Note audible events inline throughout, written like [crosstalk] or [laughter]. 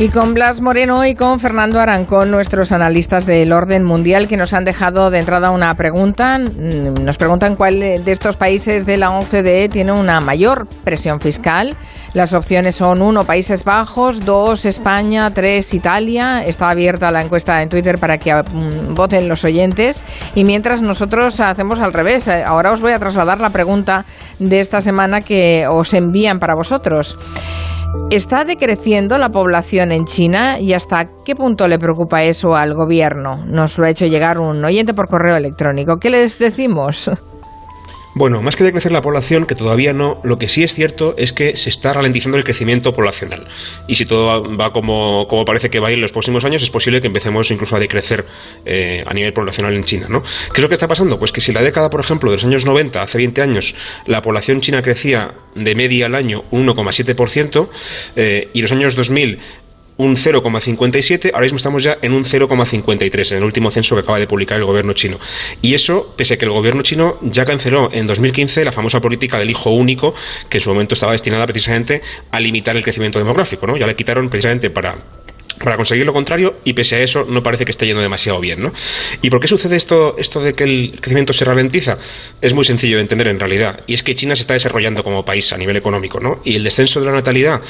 Y con Blas Moreno y con Fernando Arancón, nuestros analistas del orden mundial, que nos han dejado de entrada una pregunta. Mm, nos preguntan cuál de estos países de la OCDE tiene una mayor presión fiscal. Las opciones son uno, Países Bajos, dos, España, tres, Italia. Está abierta la encuesta en Twitter para que mm, voten los oyentes. Y mientras nosotros hacemos al revés, eh, ahora os voy a trasladar la pregunta de esta semana que os envían para vosotros. ¿Está decreciendo la población en China y hasta qué punto le preocupa eso al gobierno? Nos lo ha hecho llegar un oyente por correo electrónico. ¿Qué les decimos? Bueno, más que decrecer la población, que todavía no, lo que sí es cierto es que se está ralentizando el crecimiento poblacional. Y si todo va como, como parece que va a ir en los próximos años, es posible que empecemos incluso a decrecer eh, a nivel poblacional en China. ¿no? ¿Qué es lo que está pasando? Pues que si la década, por ejemplo, de los años 90, hace 20 años, la población china crecía de media al año un 1,7%, eh, y los años 2000 un 0,57, ahora mismo estamos ya en un 0,53 en el último censo que acaba de publicar el gobierno chino. Y eso, pese a que el gobierno chino ya canceló en 2015 la famosa política del hijo único, que en su momento estaba destinada precisamente a limitar el crecimiento demográfico, ¿no? Ya le quitaron precisamente para para conseguir lo contrario y pese a eso no parece que esté yendo demasiado bien, ¿no? ¿Y por qué sucede esto, esto de que el crecimiento se ralentiza? Es muy sencillo de entender en realidad y es que China se está desarrollando como país a nivel económico, ¿no? Y el descenso de la natalidad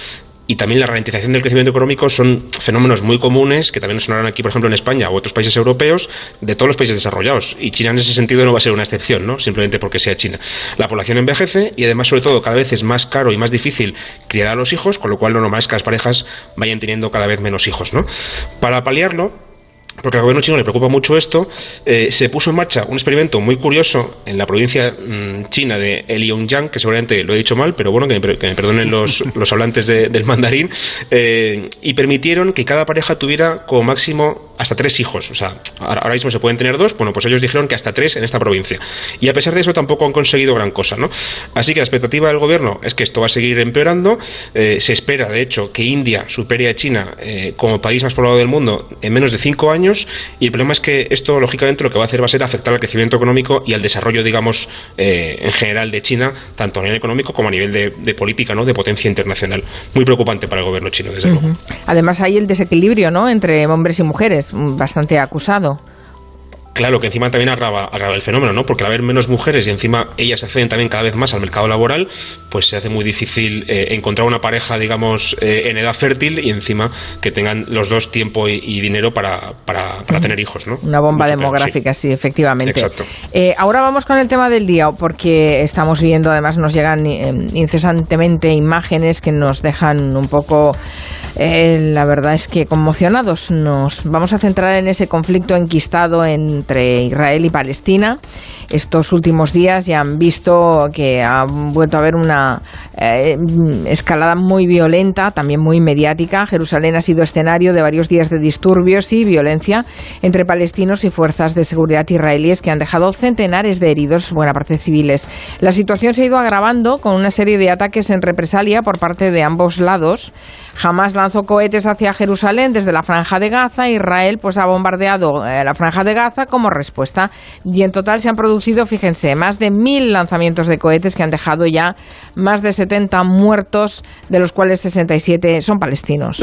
y también la ralentización del crecimiento económico son fenómenos muy comunes que también sonarán aquí, por ejemplo, en España u otros países europeos, de todos los países desarrollados. Y China en ese sentido no va a ser una excepción, ¿no? Simplemente porque sea China. La población envejece y además, sobre todo, cada vez es más caro y más difícil criar a los hijos, con lo cual lo normal es que las parejas vayan teniendo cada vez menos hijos, ¿no? Para paliarlo, porque al gobierno chino le preocupa mucho esto, eh, se puso en marcha un experimento muy curioso en la provincia mm, china de Liaoyang, que seguramente lo he dicho mal, pero bueno, que me, perdonen los, [laughs] los hablantes del mandarín, eh, y permitieron que cada pareja tuviera como máximo hasta tres hijos. O sea, ahora mismo se pueden tener dos, bueno, pues ellos dijeron que hasta tres en esta provincia. Y a pesar de eso tampoco han conseguido gran cosa, ¿no? Así que la expectativa del gobierno es que esto va a seguir empeorando. Eh, se espera, de hecho, que India supere a China como país más poblado del mundo en menos de cinco años y el problema es que esto, lógicamente, lo que va a hacer va a ser afectar al crecimiento económico y al desarrollo, digamos, eh, en general de China, tanto a nivel económico como a nivel de, política, ¿no? de potencia internacional. Muy preocupante para el gobierno chino, desde luego. Además, hay el desequilibrio ¿no? entre hombres y mujeres, bastante acusado. Claro, que encima también agrava, agrava, el fenómeno, ¿no? Porque al haber menos mujeres y encima ellas acceden también cada vez más al mercado laboral, pues se hace muy difícil eh, encontrar una pareja, digamos, eh, en edad fértil y encima que tengan los dos tiempo y, dinero para, para, tener hijos, ¿no? Una bomba demográfica, sí. efectivamente. Exacto. Eh, ahora vamos con el tema del día, porque estamos viendo, además nos llegan incesantemente imágenes que nos dejan un poco, la verdad es que conmocionados. Nos vamos a centrar en ese conflicto enquistado en entre Israel y Palestina. Estos últimos días ya han visto que ha vuelto a haber una eh, escalada muy violenta, también muy mediática. Jerusalén ha sido escenario de varios días de disturbios y violencia entre palestinos y fuerzas de seguridad israelíes que han dejado centenares de heridos, buena parte civiles. La situación se ha ido agravando con una serie de ataques en represalia por parte de ambos lados. Jamás lanzó cohetes hacia Jerusalén desde la franja de Gaza. Israel pues ha bombardeado eh, la franja de Gaza como respuesta. Y en total se han producido, fíjense, más de mil lanzamientos de cohetes que han dejado ya más de 70 muertos, de los cuales 67 son palestinos.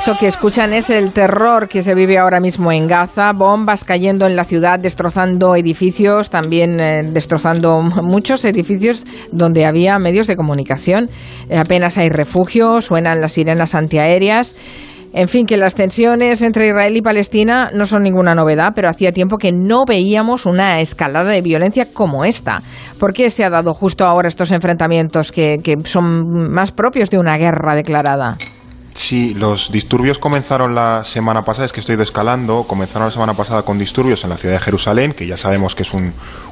Esto que escuchan es el terror que se vive ahora mismo en Gaza, bombas cayendo en la ciudad, destrozando edificios, también eh, destrozando [laughs] muchos edificios donde había medios de comunicación. Eh, apenas hay refugio, suenan las sirenas antiaéreas. En fin, que las tensiones entre Israel y Palestina no son ninguna novedad, pero hacía tiempo que no veíamos una escalada de violencia como esta. ¿Por qué se ha dado justo ahora estos enfrentamientos que son más propios de una guerra declarada? Sí, los disturbios comenzaron la semana pasada, es que estoy descalando, comenzaron la semana pasada con disturbios en la ciudad de Jerusalén, que ya sabemos que es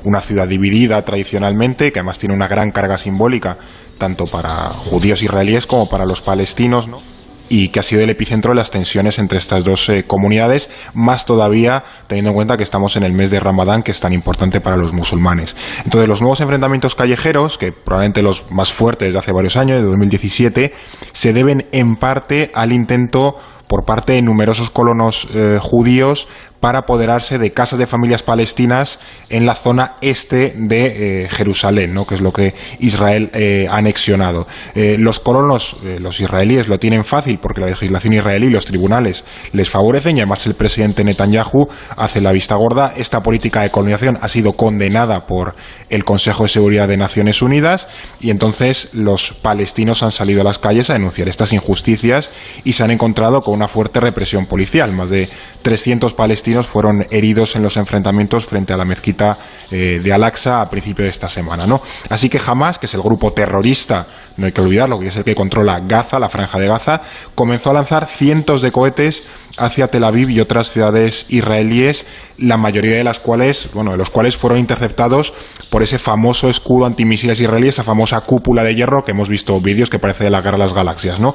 una ciudad dividida tradicionalmente, que además tiene una gran carga simbólica, tanto para judíos israelíes como para los palestinos, ¿no? Y que ha sido el epicentro de las tensiones entre estas dos eh, comunidades, más todavía teniendo en cuenta que estamos en el mes de Ramadán, que es tan importante para los musulmanes. Entonces, los nuevos enfrentamientos callejeros, que probablemente los más fuertes de hace varios años, de 2017, se deben en parte al intento por parte de numerosos colonos eh, judíos para apoderarse de casas de familias palestinas en la zona este de eh, Jerusalén, ¿no? que es lo que Israel eh, ha anexionado. Eh, los colonos, los israelíes, lo tienen fácil porque la legislación israelí y los tribunales les favorecen y además el presidente Netanyahu hace la vista gorda. Esta política de colonización ha sido condenada por el Consejo de Seguridad de Naciones Unidas y entonces los palestinos han salido a las calles a denunciar estas injusticias y se han encontrado con una fuerte represión policial. Más de 300 palestinos fueron heridos en los enfrentamientos frente a la mezquita eh, de Al-Aqsa a principio de esta semana. ¿no? Así que Hamas, que es el grupo terrorista, no hay que olvidarlo, que es el que controla Gaza, la franja de Gaza, comenzó a lanzar cientos de cohetes hacia Tel Aviv y otras ciudades israelíes, la mayoría de las cuales, bueno, de los cuales fueron interceptados por ese famoso escudo antimisiles israelí, esa famosa cúpula de hierro que hemos visto vídeos que parece de la guerra de las galaxias, ¿no?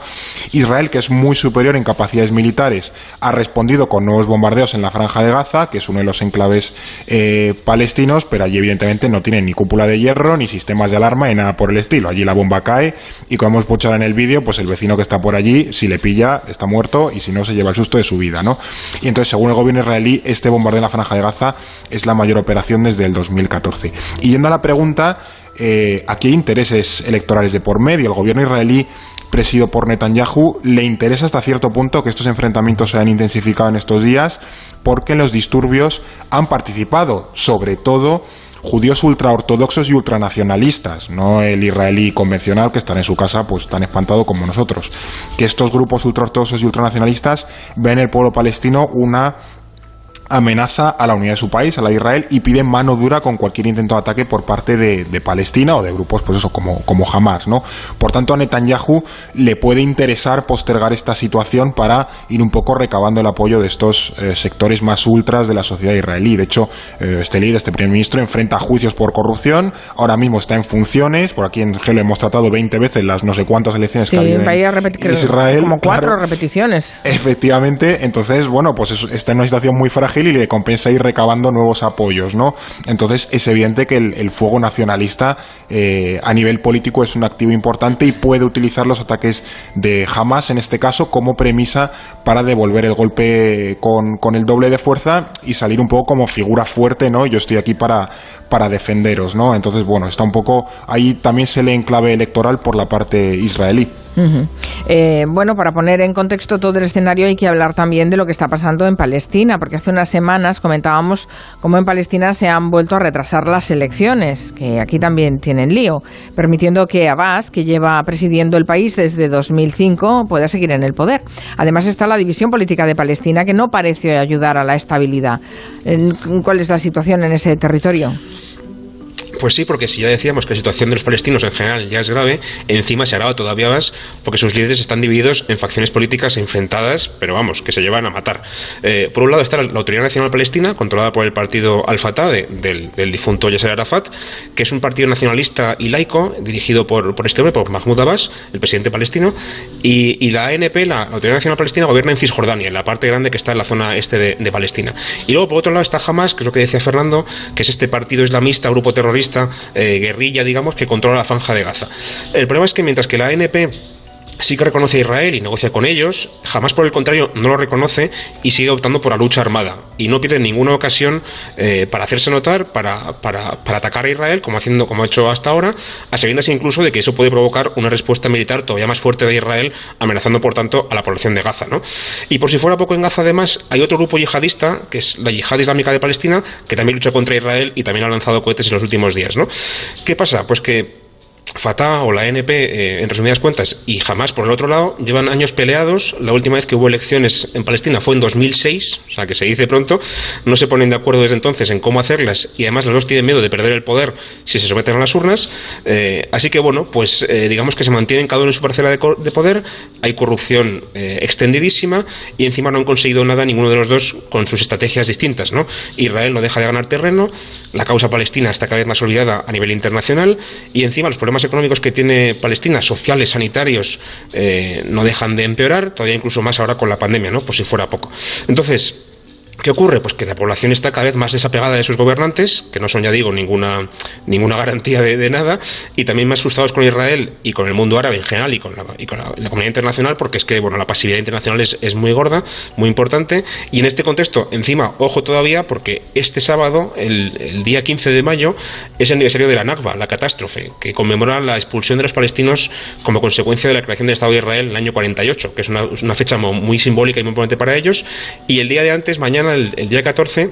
Israel, que es muy superior en capacidades militares, ha respondido con nuevos bombardeos en la franja de Gaza, que es uno de los enclaves eh, palestinos, pero allí evidentemente no tienen ni cúpula de hierro, ni sistemas de alarma, ni nada por el estilo. Allí la bomba cae y como hemos escuchado en el vídeo, pues el vecino que está por allí, si le pilla, está muerto y si no, se lleva el susto de su vida, ¿no? Y entonces, según el gobierno israelí, este bombardeo en la franja de Gaza es la mayor operación desde el 2014. Y yendo a la pregunta, eh, aquí hay intereses electorales de por medio. El gobierno israelí presidido por Netanyahu, le interesa hasta cierto punto que estos enfrentamientos se hayan intensificado en estos días porque en los disturbios han participado, sobre todo, judíos ultraortodoxos y ultranacionalistas, no el israelí convencional que está en su casa pues tan espantado como nosotros. Que estos grupos ultraortodoxos y ultranacionalistas ven el pueblo palestino una amenaza a la unidad de su país, a la de Israel, y pide mano dura con cualquier intento de ataque por parte de, Palestina o de grupos, pues eso, como, como Hamas, ¿no? Por tanto, a Netanyahu le puede interesar postergar esta situación para ir un poco recabando el apoyo de estos eh, sectores más ultras de la sociedad israelí. De hecho, eh, este líder, este primer ministro, enfrenta juicios por corrupción, ahora mismo está en funciones, por aquí en Gelo hemos tratado 20 veces las no sé cuántas elecciones que ha habido en Israel. Como cuatro repeticiones. Efectivamente, entonces, bueno, pues está en una situación muy frágil y le compensa ir recabando nuevos apoyos, ¿no? Entonces es evidente que el, fuego nacionalista eh, a nivel político es un activo importante y puede utilizar los ataques de Hamas en este caso como premisa para devolver el golpe con, con el doble de fuerza y salir un poco como figura fuerte, ¿no? Yo estoy aquí para, para defenderos, ¿no? Entonces, bueno, está un poco ahí también se lee en clave electoral por la parte israelí. Eh, bueno, para poner en contexto todo el escenario hay que hablar también de lo que está pasando en Palestina, porque hace unas semanas comentábamos cómo en Palestina se han vuelto a retrasar las elecciones, que aquí también tienen lío, permitiendo que Abbas, que lleva presidiendo el país desde 2005, pueda seguir en el poder. Además está la división política de Palestina, que no parece ayudar a la estabilidad. ¿Cuál es la situación en ese territorio? Pues sí, porque si ya decíamos que la situación de los palestinos en general ya es grave, encima se agrava todavía más porque sus líderes están divididos en facciones políticas enfrentadas, pero vamos, que se llevan a matar. Eh, por un lado está la, Autoridad Nacional Palestina, controlada por el partido Al-Fatah del, difunto Yasser Arafat, que es un partido nacionalista y laico dirigido por, por este hombre, por Mahmoud Abbas, el presidente palestino, y, la ANP, la, Autoridad Nacional Palestina, gobierna en Cisjordania, en la parte grande que está en la zona este de, de Palestina. Y luego, por otro lado, está Hamas, que es lo que decía Fernando, que es este partido islamista, grupo terrorista, eh, guerrilla, digamos, que controla la franja de Gaza. El problema es que mientras que la ANP sí que reconoce a Israel y negocia con ellos, jamás por el contrario no lo reconoce y sigue optando por la lucha armada. Y no pierde ninguna ocasión eh, para hacerse notar, para, para, atacar a Israel, como, haciendo, como ha hecho hasta ahora, a sabiendas incluso de que eso puede provocar una respuesta militar todavía más fuerte de Israel, amenazando por tanto a la población de Gaza. ¿no? Y por si fuera poco en Gaza, además, hay otro grupo yihadista, que es la Yihad Islámica de Palestina, que también lucha contra Israel y también ha lanzado cohetes en los últimos días. ¿no? ¿Qué pasa? Pues que Fatah o la NP, eh, en resumidas cuentas, y jamás por el otro lado, llevan años peleados. La última vez que hubo elecciones en Palestina fue en 2006, o sea que se dice pronto. No se ponen de acuerdo desde entonces en cómo hacerlas y además los dos tienen miedo de perder el poder si se someten a las urnas. Eh, así que bueno, pues eh, digamos que se mantienen cada uno en su parcela de, poder. Hay corrupción extendidísima y encima no han conseguido nada ninguno de los dos con sus estrategias distintas. ¿no? Israel no deja de ganar terreno, la causa palestina está cada vez más olvidada a nivel internacional y encima los problemas económicos que tiene Palestina, sociales, sanitarios, eh, no dejan de empeorar, todavía incluso más ahora con la pandemia, ¿no? Por si fuera poco. Entonces, ¿Qué ocurre? Pues que la población está cada vez más desapegada de sus gobernantes, que no son, ya digo, ninguna, ninguna garantía de, nada, y también más frustrados con Israel y con el mundo árabe en general y con la, y con la, comunidad internacional, porque es que bueno, la pasividad internacional es, es, muy gorda, muy importante, y en este contexto, encima, ojo todavía, porque este sábado, el, el día 15 de mayo, es el aniversario de la Nakba, la catástrofe, que conmemora la expulsión de los palestinos como consecuencia de la creación del Estado de Israel en el año 48, que es una, una fecha muy simbólica y muy importante para ellos, y el día de antes, mañana, el, día 14,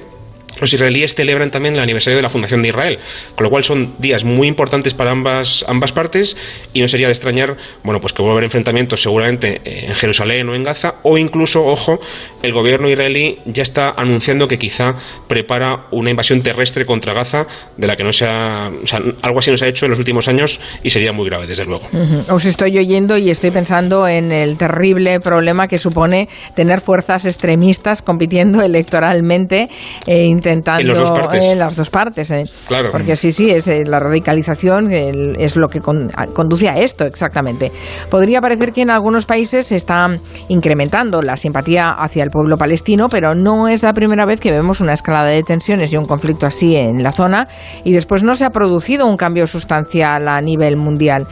los israelíes celebran también el aniversario de la fundación de Israel, con lo cual son días muy importantes para ambas, ambas partes y no sería de extrañar, bueno, pues que vuelva a haber enfrentamientos seguramente en Jerusalén o en Gaza o incluso, ojo, el gobierno israelí ya está anunciando que quizá prepara una invasión terrestre contra Gaza de la que no se ha, o sea, algo así no se ha hecho en los últimos años y sería muy grave, desde luego. Os estoy oyendo y estoy pensando en el terrible problema que supone tener fuerzas extremistas compitiendo electoralmente e intentando en, las dos partes. ¿eh? Claro. Porque sí, sí, es, eh, la radicalización es lo que conduce a esto exactamente. Podría parecer que en algunos países se está incrementando la simpatía hacia el pueblo palestino, pero no es la primera vez que vemos una escalada de tensiones y un conflicto así en la zona y después no se ha producido un cambio sustancial a nivel mundial.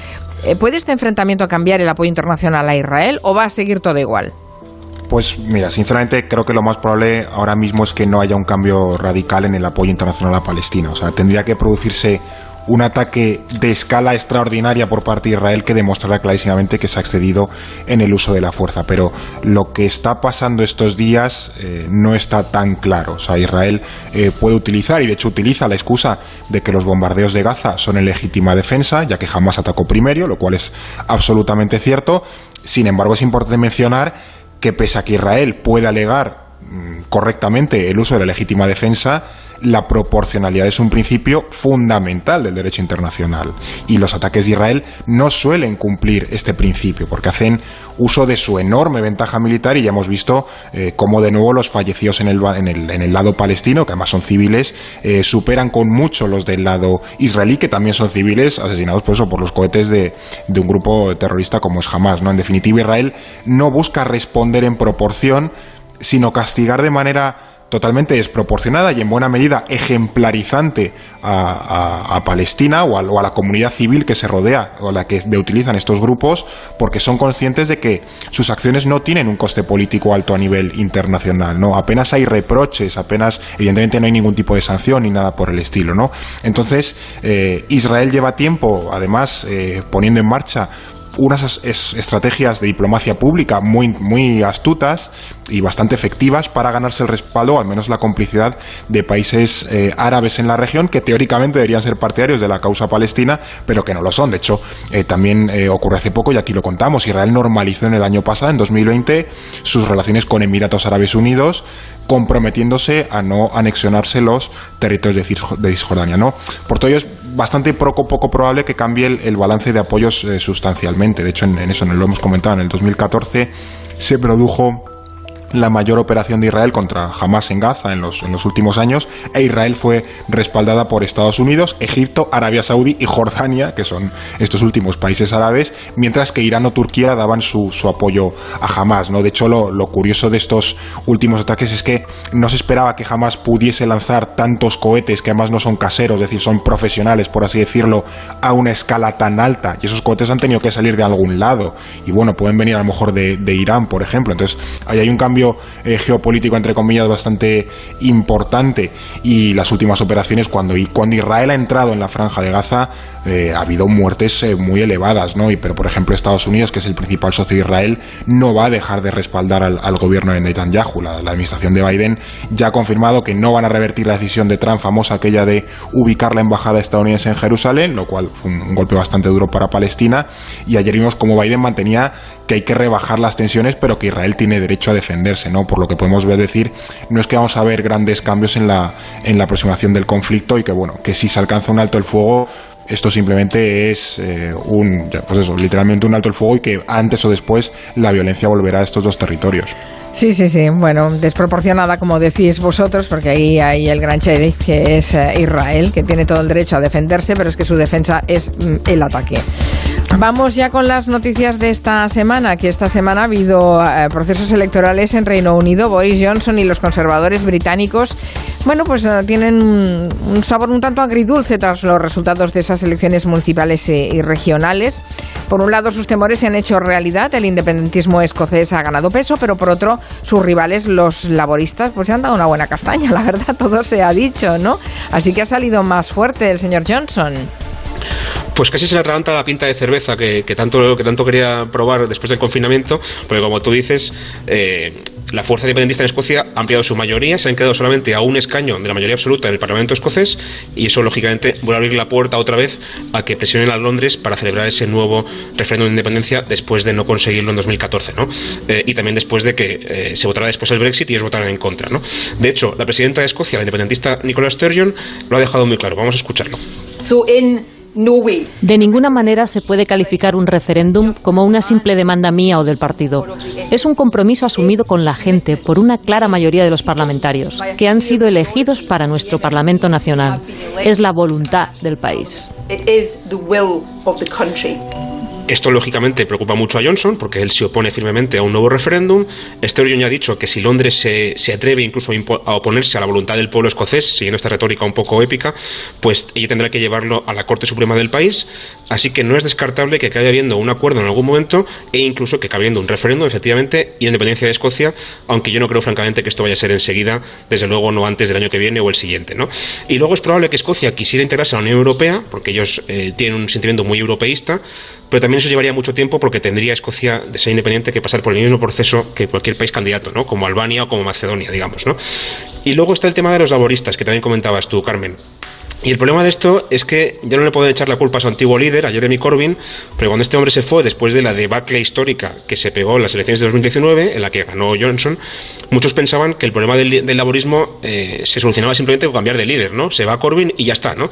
Eh, ¿Puede este enfrentamiento cambiar el apoyo internacional a Israel o va a seguir todo igual? Pues mira, sinceramente creo que lo más probable ahora mismo es que no haya un cambio radical en el apoyo internacional a Palestina. O sea, tendría que producirse un ataque de escala extraordinaria por parte de Israel que demostrará clarísimamente que se ha excedido en el uso de la fuerza. Pero lo que está pasando estos días eh, no está tan claro. O sea, Israel eh, puede utilizar, y de hecho utiliza la excusa de que los bombardeos de Gaza son en legítima defensa, ya que jamás atacó primero, lo cual es absolutamente cierto. Sin embargo, es importante mencionar que pese a que Israel puede alegar mm, correctamente el uso de la legítima defensa, la proporcionalidad es un principio fundamental del derecho internacional. Y los ataques de Israel no suelen cumplir este principio, porque hacen uso de su enorme ventaja militar y ya hemos visto eh, cómo de nuevo los fallecidos en el, en el, lado palestino, que además son civiles, eh, superan con mucho los del lado israelí, que también son civiles, asesinados por eso, por los cohetes de, de un grupo terrorista como es Hamas. ¿no? En definitiva, Israel no busca responder en proporción, sino castigar de manera totalmente desproporcionada y en buena medida ejemplarizante a, Palestina o a, la comunidad civil que se rodea o la que utilizan estos grupos porque son conscientes de que sus acciones no tienen un coste político alto a nivel internacional, ¿no? Apenas hay reproches, apenas, evidentemente no hay ningún tipo de sanción ni nada por el estilo, ¿no? Entonces, eh, Israel lleva tiempo, además, eh, poniendo en marcha unas estrategias de diplomacia pública muy, muy astutas y bastante efectivas para ganarse el respaldo, al menos la complicidad de países eh, árabes en la región que teóricamente deberían ser partidarios de la causa palestina, pero que no lo son. De hecho, eh, también eh, ocurre hace poco, y aquí lo contamos, Israel normalizó en el año pasado, en 2020, sus relaciones con Emiratos Árabes Unidos, comprometiéndose a no anexionarse los territorios de Cisjordania. ¿no? Por todo ello bastante poco, poco probable que cambie el, balance de apoyos sustancialmente. De hecho, en eso lo hemos comentado, en el 2014 se produjo la mayor operación de Israel contra Hamas en Gaza en los, en los últimos años, e Israel fue respaldada por Estados Unidos, Egipto, Arabia Saudí y Jordania, que son estos últimos países árabes, mientras que Irán o Turquía daban su, su apoyo a Hamas. ¿no? De hecho, lo, lo, curioso de estos últimos ataques es que no se esperaba que Hamas pudiese lanzar tantos cohetes, que además no son caseros, es decir, son profesionales, por así decirlo, a una escala tan alta, y esos cohetes han tenido que salir de algún lado, y bueno, pueden venir a lo mejor de, de Irán, por ejemplo. Entonces, ahí hay un cambio eh, geopolítico, entre comillas, bastante importante. Y las últimas operaciones, cuando, cuando Israel ha entrado en la franja de Gaza, eh, ha habido muertes eh, muy elevadas, ¿no? Y, pero, por ejemplo, Estados Unidos, que es el principal socio de Israel, no va a dejar de respaldar al, gobierno de Netanyahu. La, la, administración de Biden ya ha confirmado que no van a revertir la decisión de Trump, famosa aquella de ubicar la embajada estadounidense en Jerusalén, lo cual fue un, un golpe bastante duro para Palestina. Y ayer vimos cómo Biden mantenía que hay que rebajar las tensiones, pero que Israel tiene derecho a defenderse, ¿no? Por lo que podemos ver decir, no es que vamos a ver grandes cambios en la, en la aproximación del conflicto y que, bueno, que si se alcanza un alto el fuego, esto simplemente es eh, un, pues eso, literalmente un alto el fuego y que antes o después la violencia volverá a estos dos territorios. Sí, sí, sí. Bueno, desproporcionada, como decís vosotros, porque ahí hay el gran sheriff, que es eh, Israel, que tiene todo el derecho a defenderse, pero es que su defensa es mm, el ataque. Vamos ya con las noticias de esta semana, que esta semana ha habido eh, procesos electorales en Reino Unido. Boris Johnson y los conservadores británicos, bueno, pues eh, tienen un, sabor un tanto agridulce tras los resultados de esas elecciones municipales y regionales. Por un lado, sus temores se han hecho realidad, el independentismo escocés ha ganado peso, pero por otro, sus rivales, los laboristas, pues se han dado una buena castaña, [laughs] la verdad, todo se ha dicho, ¿no? Así que ha salido más fuerte el señor Johnson. Pues casi se le atraganta la pinta de cerveza que, tanto, que tanto quería probar después del confinamiento, porque como tú dices, eh, la fuerza independentista en Escocia ha ampliado su mayoría, se han quedado solamente a un escaño de la mayoría absoluta en el Parlamento escocés y eso lógicamente vuelve a abrir la puerta otra vez a que presionen a Londres para celebrar ese nuevo referéndum de independencia después de no conseguirlo en 2014, ¿no? Eh, y también después de que eh, se votara después el Brexit y ellos votaran en contra, ¿no? De hecho, la presidenta de Escocia, la independentista Nicola Sturgeon, lo ha dejado muy claro. Vamos a escucharlo. De ninguna manera se puede calificar un referéndum como una simple demanda mía o del partido. Es un compromiso asumido con la gente por una clara mayoría de los parlamentarios, que han sido elegidos para nuestro Parlamento Nacional. Es la voluntad del país. Esto lógicamente preocupa mucho a Johnson porque él se opone firmemente a un nuevo referéndum. Sturgeon ya ha dicho que si Londres se, se atreve incluso a, oponerse a la voluntad del pueblo escocés, siguiendo esta retórica un poco épica, pues ella tendrá que llevarlo a la Corte Suprema del país. Así que no es descartable que acabe habiendo un acuerdo en algún momento e incluso que acabe habiendo un referéndum efectivamente y la independencia de Escocia, aunque yo no creo francamente que esto vaya a ser enseguida, desde luego no antes del año que viene o el siguiente. ¿no? Y luego es probable que Escocia quisiera integrarse a la Unión Europea, porque ellos eh, tienen un sentimiento muy europeísta, pero también eso llevaría mucho tiempo porque tendría Escocia de ser independiente que pasar por el mismo proceso que cualquier país candidato, ¿no? Como Albania o como Macedonia, digamos, ¿no? Y luego está el tema de los laboristas, que también comentabas tú, Carmen. Y el problema de esto es que ya no le pueden echar la culpa a su antiguo líder, a Jeremy Corbyn, pero cuando este hombre se fue después de la debacle histórica que se pegó en las elecciones de 2019, en la que ganó Johnson, muchos pensaban que el problema del, laborismo eh, se solucionaba simplemente con cambiar de líder, ¿no? Se va Corbyn y ya está, ¿no?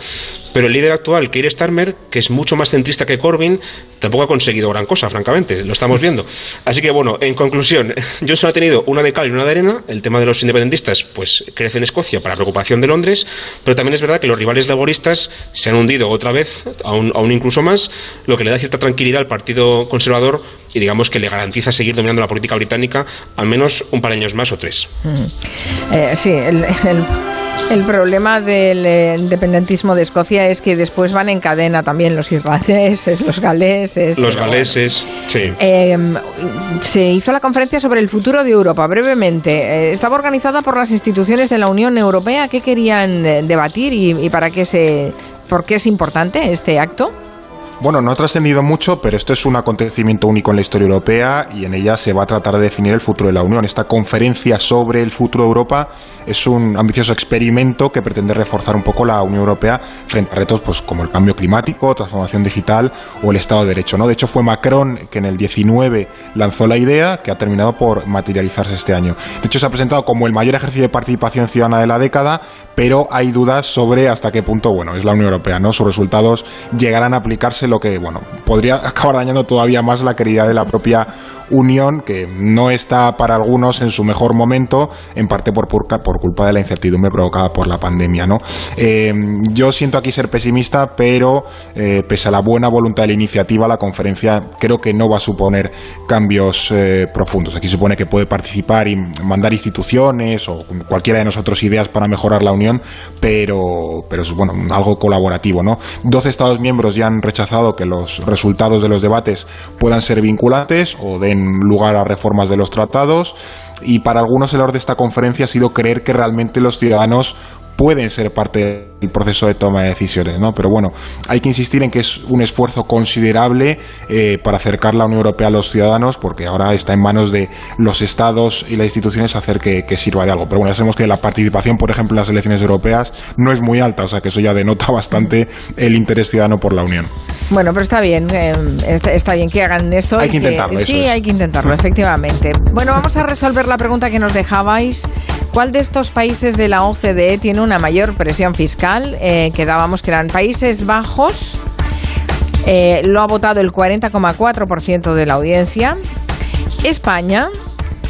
Pero el líder actual, Keir Starmer, que es mucho más centrista que Corbyn, tampoco ha conseguido gran cosa, francamente, lo estamos viendo. Así que bueno, en conclusión, [laughs] Johnson ha tenido una de cal y una de arena, el tema de los independentistas pues crece en Escocia para preocupación de Londres, pero también es verdad que los rivales laboristas se han hundido otra vez, aún, incluso más, lo que le da cierta tranquilidad al Partido Conservador y digamos que le garantiza seguir dominando la política británica al menos un par de años más o tres. Eh, sí, el problema del eh, independentismo de Escocia es que después van en cadena también los irlandeses, los galeses. Los galeses, sí. Em, se hizo la conferencia sobre el futuro de Europa, brevemente. Eh, estaba organizada por las instituciones de la Unión Europea. ¿Qué querían eh, debatir y, y para qué se, por qué es importante este acto? Bueno, no ha trascendido mucho, pero esto es un acontecimiento único en la historia europea y en ella se va a tratar de definir el futuro de la Unión. Esta conferencia sobre el futuro de Europa es un ambicioso experimento que pretende reforzar un poco la Unión Europea frente a retos pues, como el cambio climático, transformación digital o el Estado de Derecho. ¿no? De hecho, fue Macron que en el 19 lanzó la idea que ha terminado por materializarse este año. De hecho, se ha presentado como el mayor ejercicio de participación ciudadana de la década, pero hay dudas sobre hasta qué punto bueno, es la Unión Europea. ¿no? Sus resultados llegarán a aplicarse lo que, bueno, podría [laughs] acabar dañando todavía más la querida de la propia Unión, que no está para algunos en su mejor momento, en parte por, por, culpa de la incertidumbre provocada por la pandemia, ¿no? Eh, yo siento aquí ser pesimista, pero eh, pese a la buena voluntad de la iniciativa, la conferencia creo que no va a suponer cambios eh, profundos. Aquí supone que puede participar y mandar instituciones o cualquiera de nosotros ideas para mejorar la Unión, pero, pero es bueno, algo colaborativo, ¿no? 12 Estados miembros ya han rechazado que los resultados de los debates puedan ser vinculantes o den lugar a reformas de los tratados y para algunos el orden de esta conferencia ha sido creer que realmente los ciudadanos pueden ser parte del proceso de toma de decisiones, ¿no? Pero bueno, hay que insistir en que es un esfuerzo considerable eh, para acercar la Unión Europea a los ciudadanos, porque ahora está en manos de los estados y las instituciones hacer que, sirva de algo. Pero bueno, ya sabemos que la participación, por ejemplo, en las elecciones europeas no es muy alta, o sea que eso ya denota [laughs] bastante el interés ciudadano por la Unión. Bueno, pero está bien, eh, está, bien que hagan esto. Hay que intentarlo, Sí, hay que intentarlo, efectivamente. Bueno, vamos a resolver la pregunta que nos dejabais. ¿Cuál de estos países de la OCDE tiene una mayor presión fiscal? Eh, que dábamos que eran Países Bajos. Eh, lo ha votado el 40,4% de la audiencia. España,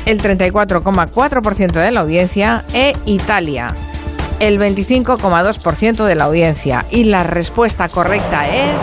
el 34,4% de la audiencia, e Italia, el 25,2% de la audiencia. Y la respuesta correcta es...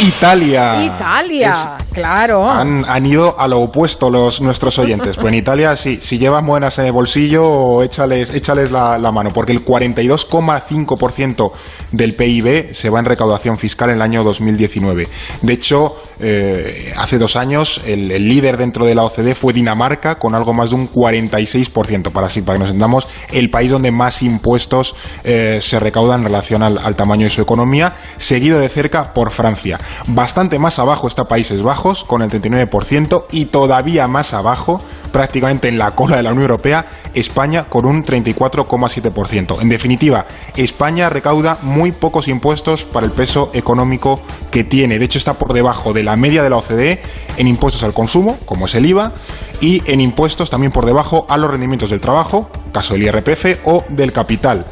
Italia. Italia, claro. Han, ido a lo opuesto los nuestros oyentes. Pues en [laughs] Italia, sí, si llevas monedas en el bolsillo, échales, échales la, mano, porque el 42,5% del PIB se va en recaudación fiscal en el año 2019. De hecho, eh, hace dos años el, líder dentro de la OCDE fue Dinamarca, con algo más de un 46%, para así, para que nos entendamos, el país donde más impuestos eh, se recaudan en relación al tamaño de su economía, seguido de cerca por Francia. Bastante más abajo está Países Bajos, con el 39%, y todavía más abajo, prácticamente en la cola de la Unión Europea, España, con un 34,7%. En definitiva, España recauda muy pocos impuestos para el peso económico que tiene. De hecho, está por debajo de la media de la OCDE en impuestos al consumo, como es el IVA, y en impuestos también por debajo a los rendimientos del trabajo, caso del IRPF, o del capital.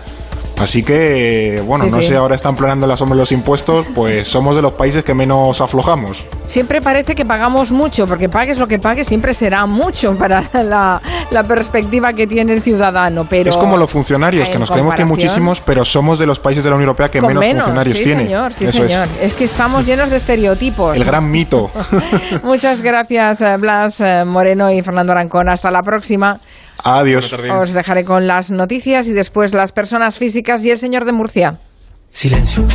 Así que, bueno, no sé, ahora están planeando la sombra de los impuestos, pues somos de los países que menos aflojamos. Siempre parece que pagamos mucho, porque pagues lo que pagues, siempre será mucho [laughs] para la, perspectiva que tiene el ciudadano. Pero es como los funcionarios, que nos creemos que muchísimos, pero somos de los países de la Unión Europea que menos, funcionarios sí, tienen. Señor, sí, señor. Es. que estamos llenos de estereotipos. El gran mito. [laughs] Muchas gracias, eh, Blas eh, Moreno y Fernando Arancón. Hasta la próxima. Adiós. Os dejaré con las noticias y después las personas físicas y el señor de Murcia. Silencio.